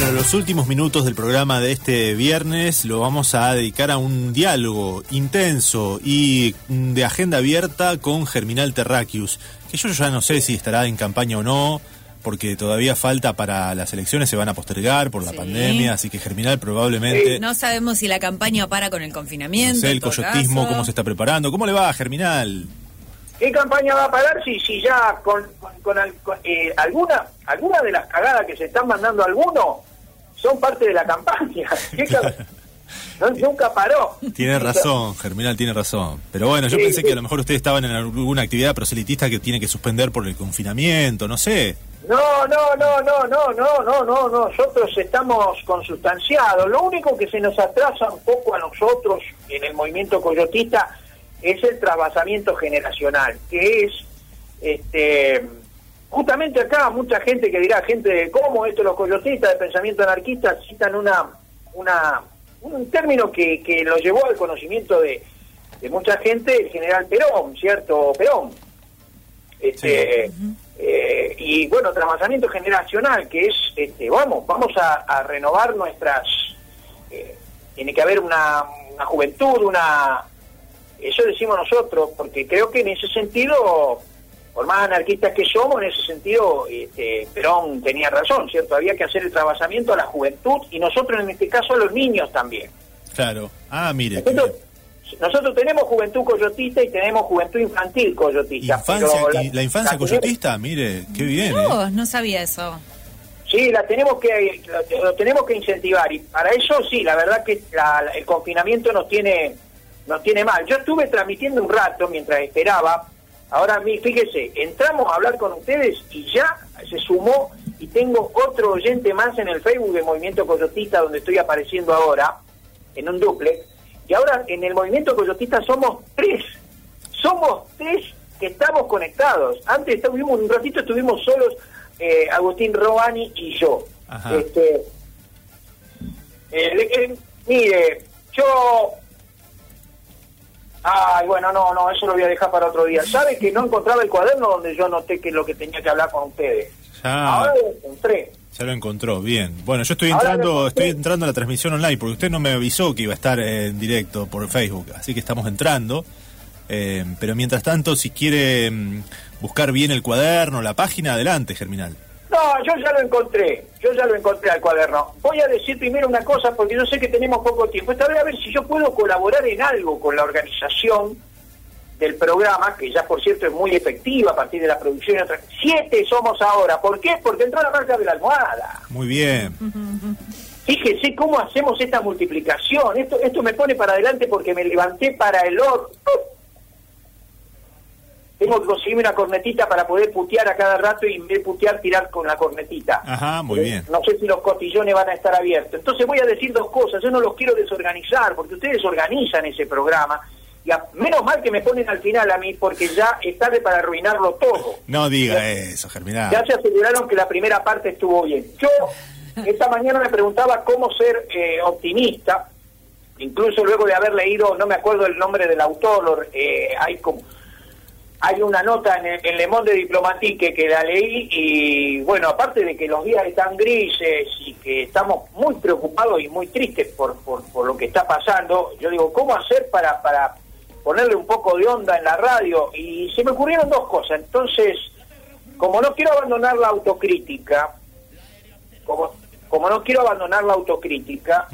Bueno, los últimos minutos del programa de este viernes lo vamos a dedicar a un diálogo intenso y de agenda abierta con Germinal Terraquius, que yo ya no sé si estará en campaña o no, porque todavía falta para las elecciones, se van a postergar por la Sí. pandemia, así que Germinal probablemente... No sabemos si la campaña para con el confinamiento. No sé, el coyotismo, caso. cómo se está preparando. ¿Cómo le va, Germinal? ¿Qué campaña va a parar si, si ya con, con, con, eh, alguna, alguna de las cagadas que se están mandando algunos son parte de la campaña? ¿Qué ca- No, nunca paró. Tiene razón, Germinal tiene razón. Pero bueno, yo Sí, pensé sí. que a lo mejor ustedes estaban en alguna actividad proselitista que tiene que suspender por el confinamiento, no sé. No, no, no, no, no, no, no, no, no. Nosotros estamos consustanciados. Lo único que se nos atrasa un poco a nosotros en el movimiento coyotista es el trasvasamiento generacional, que es, este, justamente acá mucha gente que dirá, gente cómo esto los coyotistas de pensamiento anarquista citan una, una, un término que, que lo llevó al conocimiento de, de mucha gente, el general Perón, ¿cierto? Perón. Este, eh, y bueno, trasvasamiento generacional, que es, este, vamos, vamos a, a renovar nuestras, eh, tiene que haber una, una juventud, una, eso decimos nosotros, porque creo que en ese sentido, por más anarquistas que somos, en ese sentido, este, Perón tenía razón, ¿cierto? Había que hacer el trasvasamiento a la juventud y nosotros en este caso a los niños también. Claro. Ah, mire. Nosotros, tenemos juventud coyotista y tenemos juventud infantil coyotista. Infancia, pero y la infancia coyotista, mire, qué bien. Mirá ¿eh? no sabía eso. Sí, la tenemos que lo, lo tenemos que incentivar y para eso sí, la verdad que la- la- el confinamiento nos tiene nos tiene mal. Yo estuve transmitiendo un rato mientras esperaba. Ahora fíjese, entramos a hablar con ustedes y ya se sumó y tengo otro oyente más en el Facebook de Movimiento Coyotista donde estoy apareciendo ahora en un duple. Y ahora en el Movimiento Coyotista somos tres. Somos tres que estamos conectados. Antes estuvimos un ratito estuvimos solos eh, Agustín Robani y yo. Ajá. Este, eh, eh, mire, yo Ay, bueno, no, no, eso lo voy a dejar para otro día. ¿Sabe que no encontraba el cuaderno donde yo anoté que es lo que tenía que hablar con ustedes? Ya, Ahora lo encontré. ya lo encontró, bien. Bueno, yo estoy entrando, estoy entrando a la transmisión online porque usted no me avisó que iba a estar en directo por Facebook, así que estamos entrando. Eh, pero mientras tanto, si quiere mm, buscar bien el cuaderno, la página, adelante, Germinal. No, yo ya lo encontré, yo ya lo encontré al cuaderno. Voy a decir primero una cosa porque yo sé que tenemos poco tiempo. Esta vez a ver si yo puedo colaborar en algo con la organización del programa, que ya por cierto es muy efectiva a partir de la producción y otras. Siete somos ahora. ¿Por qué? Porque entró la marca de la almohada. Muy bien. Fíjese cómo hacemos esta multiplicación. Esto, esto me pone para adelante porque me levanté para el orto. Tengo que conseguirme una cornetita para poder putear a cada rato y en vez de putear tirar con la cornetita. Ajá, muy Eh, bien. No sé si los cotillones van a estar abiertos. Entonces voy a decir dos cosas. Yo no los quiero desorganizar porque ustedes organizan ese programa. Y a- menos mal que me ponen al final a mí porque ya es tarde para arruinarlo todo. No diga eso, Germinal. Ya se aseguraron que la primera parte estuvo bien. Yo esta mañana me preguntaba cómo ser eh, optimista, incluso luego de haber leído, no me acuerdo el nombre del autor, eh, hay como hay una nota en, el, en Le Monde Diplomatique que la leí y bueno, aparte de que los días están grises y que estamos muy preocupados y muy tristes por, por, por lo que está pasando, yo digo, ¿cómo hacer para, para ponerle un poco de onda en la radio? Y se me ocurrieron dos cosas. Entonces, como no quiero abandonar la autocrítica, como, como no quiero abandonar la autocrítica,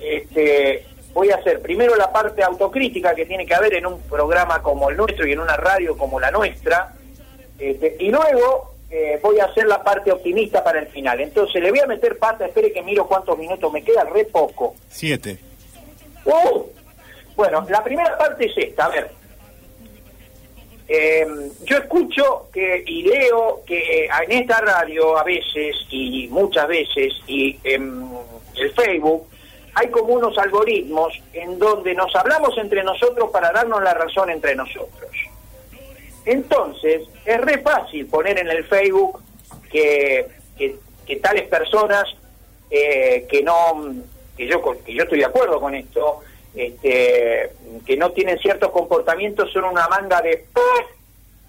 este, voy a hacer primero la parte autocrítica que tiene que haber en un programa como el nuestro y en una radio como la nuestra, este, y luego eh, voy a hacer la parte optimista para el final. Entonces le voy a meter pata, espere que miro cuántos minutos me queda, re poco. Siete. ¡Uh! Bueno, la primera parte es esta, a ver. Eh, yo escucho que y leo que en esta radio a veces y muchas veces y en el Facebook hay como unos algoritmos en donde nos hablamos entre nosotros para darnos la razón entre nosotros. Entonces, es re fácil poner en el Facebook que, que, que tales personas eh, que no, que yo, que yo estoy de acuerdo con esto, este, que no tienen ciertos comportamientos son una manga de...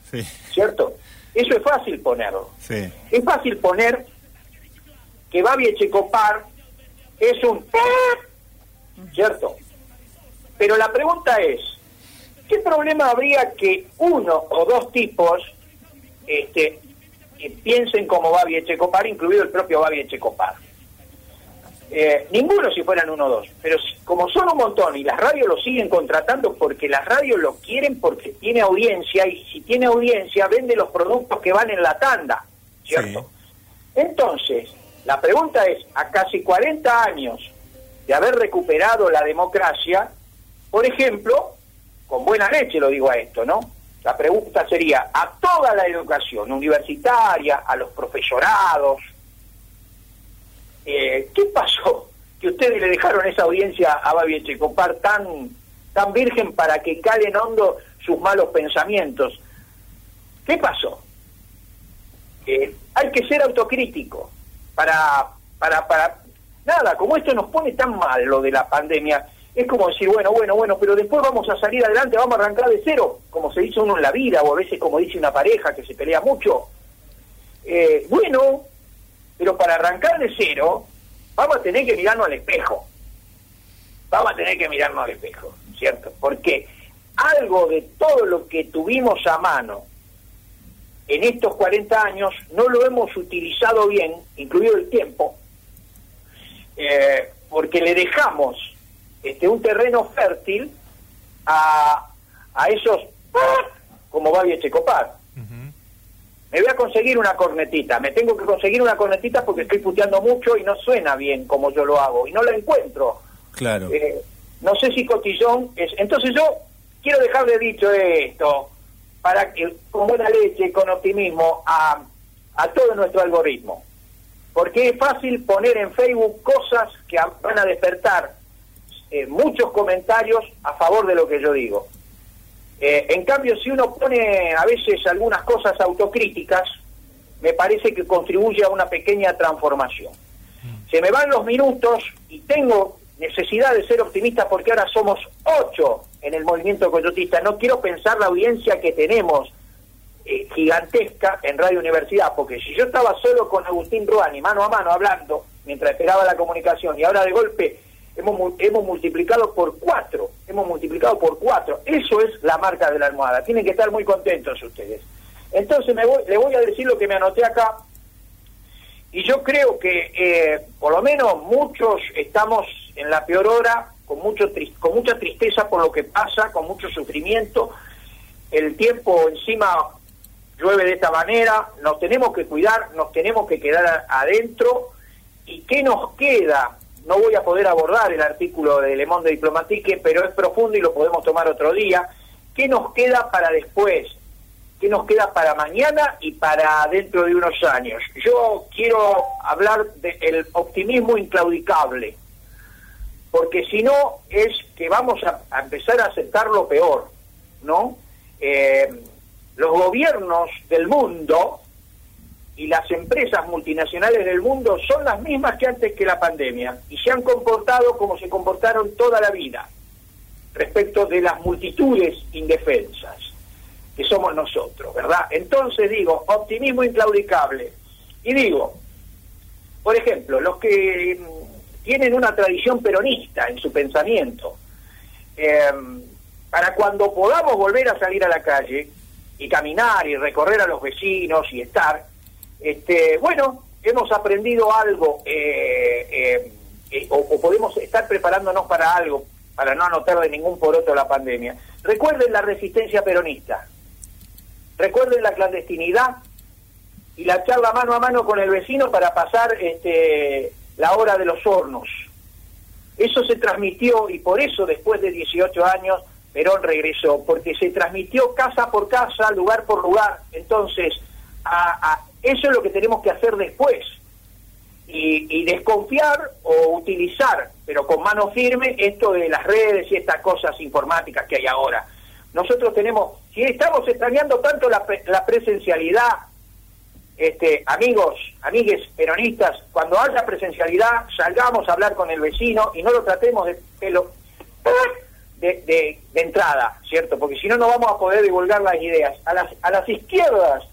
Sí, ¿Cierto? Eso es fácil ponerlo. sí. Es fácil poner que Babi Echecopar es un... ¿Cierto? Pero la pregunta es, ¿qué problema habría que uno o dos tipos este, piensen como Babi Echecopar, incluido el propio Babi Echecopar? Eh, ninguno si fueran uno o dos, pero como son un montón y las radios lo siguen contratando porque las radios lo quieren porque tiene audiencia y si tiene audiencia vende los productos que van en la tanda, ¿cierto? Entonces, la pregunta es, a casi 40 años de haber recuperado la democracia, por ejemplo, con buena leche lo digo a esto, ¿no? La pregunta sería, a toda la educación universitaria, a los profesorados, eh, ¿qué pasó? Que ustedes le dejaron esa audiencia a Babi Echecopar tan, tan virgen para que calen hondo sus malos pensamientos. ¿Qué pasó? Hay que ser autocrítico para, para, para... Nada, como esto nos pone tan mal lo de la pandemia, es como decir, bueno, bueno, bueno, pero después vamos a salir adelante, vamos a arrancar de cero, como se dice uno en la vida, o a veces como dice una pareja que se pelea mucho. Eh, bueno, pero para arrancar de cero, vamos a tener que mirarnos al espejo. Vamos a tener que mirarnos al espejo, ¿cierto? Porque algo de todo lo que tuvimos a mano en estos 40 años no lo hemos utilizado bien, incluido el tiempo, eh, porque le dejamos este, un terreno fértil a, a esos como Babi Echecopar me voy a conseguir una cornetita, me tengo que conseguir una cornetita porque estoy puteando mucho y no suena bien como yo lo hago y no la encuentro. Claro. Eh, no sé si cotillón es. Entonces yo quiero dejarle dicho esto para que con buena leche, con optimismo a, a todo nuestro algoritmo. Porque es fácil poner en Facebook cosas que van a despertar eh, muchos comentarios a favor de lo que yo digo. Eh, en cambio, si uno pone a veces algunas cosas autocríticas, me parece que contribuye a una pequeña transformación. Se me van los minutos y tengo necesidad de ser optimista porque ahora somos ocho en el movimiento coyotista. No quiero pensar la audiencia que tenemos eh, gigantesca en Radio Universidad, porque si yo estaba solo con Agustín Ruani, mano a mano, hablando, mientras esperaba la comunicación, y ahora de golpe hemos, hemos multiplicado por cuatro, hemos multiplicado por cuatro. Eso es la marca de la almohada. Tienen que estar muy contentos ustedes. Entonces me voy, le voy a decir lo que me anoté acá. Y yo creo que eh, por lo menos muchos estamos en la peor hora, con, mucho con mucha tristeza por lo que pasa, con mucho sufrimiento. El tiempo encima llueve de esta manera, nos tenemos que cuidar, nos tenemos que quedar adentro. ¿Y qué nos queda? no voy a poder abordar el artículo de Le Monde Diplomatique, pero es profundo y lo podemos tomar otro día. ¿Qué nos queda para después? ¿Qué nos queda para mañana y para dentro de unos años? Yo quiero hablar del optimismo inclaudicable, porque si no es que vamos a, empezar a aceptar lo peor, ¿no? Eh, los gobiernos del mundo y las empresas multinacionales del mundo son las mismas que antes que la pandemia y se han comportado como se comportaron toda la vida respecto de las multitudes indefensas que somos nosotros, ¿verdad? Entonces digo, optimismo inclaudicable. Y digo, por ejemplo, los que tienen una tradición peronista en su pensamiento, em, para cuando podamos volver a salir a la calle y caminar y recorrer a los vecinos y estar, este, bueno, hemos aprendido algo eh, eh, eh, o, podemos estar preparándonos para algo, para no anotar de ningún poroto la pandemia. Recuerden la resistencia peronista, recuerden la clandestinidad y la charla mano a mano con el vecino para pasar este, la hora de los hornos. Eso se transmitió y por eso después de 18 años Perón regresó, porque se transmitió casa por casa, lugar por lugar. Entonces, a, eso es lo que tenemos que hacer después. Y, desconfiar o utilizar, pero con mano firme, esto de las redes y estas cosas informáticas que hay ahora. Nosotros tenemos, si estamos extrañando tanto la, presencialidad, este, amigos, amigues peronistas, cuando haya presencialidad, salgamos a hablar con el vecino y no lo tratemos de pelo de, entrada, ¿cierto? Porque si no, no vamos a poder divulgar las ideas. A las, a las izquierdas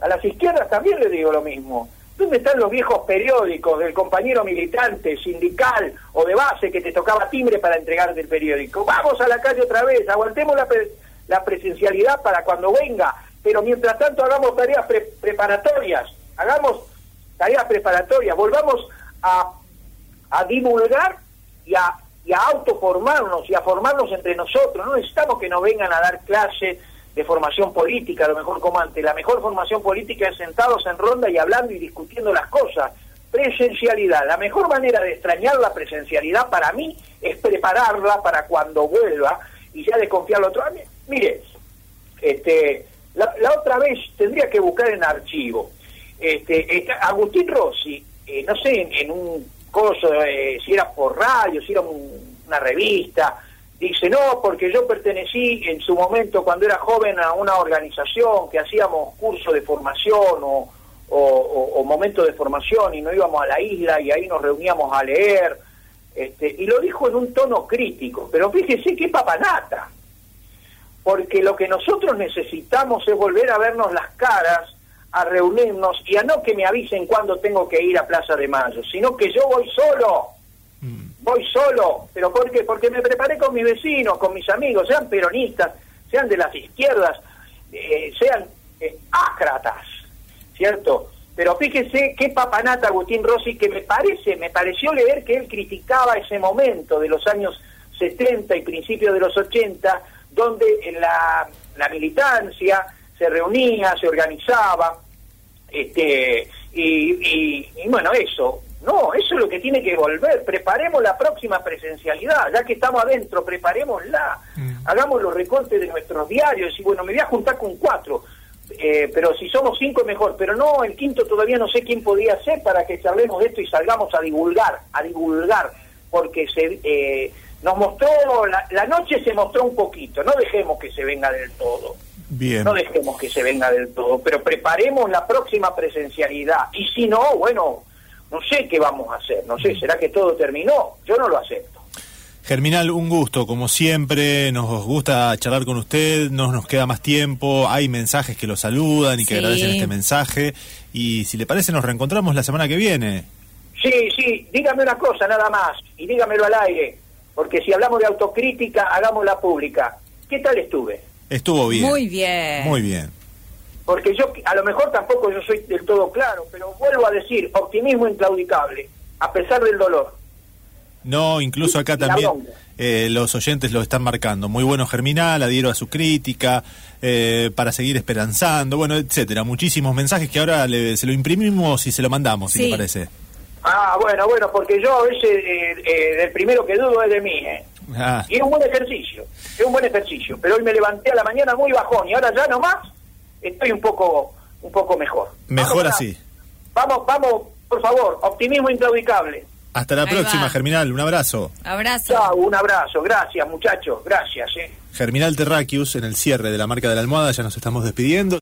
a las izquierdas también les digo lo mismo. ¿Dónde están los viejos periódicos del compañero militante, sindical o de base que te tocaba timbre para entregarte el periódico? Vamos a la calle otra vez, aguantemos la, la presencialidad para cuando venga, pero mientras tanto hagamos tareas preparatorias, hagamos tareas preparatorias, volvamos a, a divulgar y a, y a autoformarnos y a formarnos entre nosotros. No necesitamos que nos vengan a dar clases de formación política, a lo mejor como antes. La mejor formación política es sentados en ronda y hablando y discutiendo las cosas. Presencialidad. La mejor manera de extrañar la presencialidad para mí es prepararla para cuando vuelva y ya desconfiar lo otro. Mire, este, la, otra vez tendría que buscar en archivo. Este, Agustín Rossi, eh, no sé, en, un coso, eh, si era por radio, si era una revista, Dice, no, porque yo pertenecí en su momento, cuando era joven, a una organización que hacíamos curso de formación o, o, momento de formación y no íbamos a la isla y ahí nos reuníamos a leer. Este, y lo dijo en un tono crítico, pero fíjese qué papanata, porque lo que nosotros necesitamos es volver a vernos las caras, a reunirnos y a no que me avisen cuándo tengo que ir a Plaza de Mayo, sino que yo voy solo voy solo, pero ¿por qué? Porque me preparé con mis vecinos, con mis amigos, sean peronistas, sean de las izquierdas, eh, sean eh, ácratas, ¿cierto? Pero fíjese qué papanata Agustín Rossi, que me parece, me pareció leer que él criticaba ese momento de los años 70 y principios de los 80, donde la, la militancia se reunía, se organizaba, este, y, y bueno, eso, no, eso es lo que tiene que volver. Preparemos la próxima presencialidad, ya que estamos adentro, preparémosla. Mm. Hagamos los recortes de nuestros diarios. Y bueno, me voy a juntar con cuatro, eh, pero si somos cinco mejor. Pero no, el quinto todavía no sé quién podría ser para que charlemos de esto y salgamos a divulgar, a divulgar, porque se eh, nos mostró, la, la noche se mostró un poquito. No dejemos que se venga del todo. Bien. No dejemos que se venga del todo, pero preparemos la próxima presencialidad. Y si no, bueno, no sé qué vamos a hacer, no sé, ¿será que todo terminó? Yo no lo acepto. Germinal, un gusto, como siempre, nos gusta charlar con usted, no nos queda más tiempo, hay mensajes que lo saludan y que agradecen este mensaje, y si le parece nos reencontramos la semana que viene. Sí, sí, dígame una cosa nada más, y dígamelo al aire, porque si hablamos de autocrítica, hagámosla pública. ¿Qué tal estuve? Estuvo bien. Muy bien. Muy bien porque yo a lo mejor tampoco yo soy del todo claro, pero vuelvo a decir, optimismo inclaudicable, a pesar del dolor. No, incluso acá también eh, los oyentes lo están marcando. Muy bueno Germinal, adhiero a su crítica, eh, para seguir esperanzando, bueno, etcétera. Muchísimos mensajes que ahora se lo imprimimos y se lo mandamos, si le parece. Ah, bueno, bueno, porque yo a veces eh, el primero que dudo es de mí, ¿eh? Ah. Y es un buen ejercicio, es un buen ejercicio. Pero hoy me levanté a la mañana muy bajón y ahora ya nomás estoy un poco un poco mejor. Mejor así. Vamos, vamos, por favor, optimismo inclaudicable. Hasta la próxima, Germinal, un abrazo. Abrazo. Chao, un abrazo, gracias muchachos, gracias. Eh. Germinal Terraquius, en el cierre de la marca de la almohada, ya nos estamos despidiendo.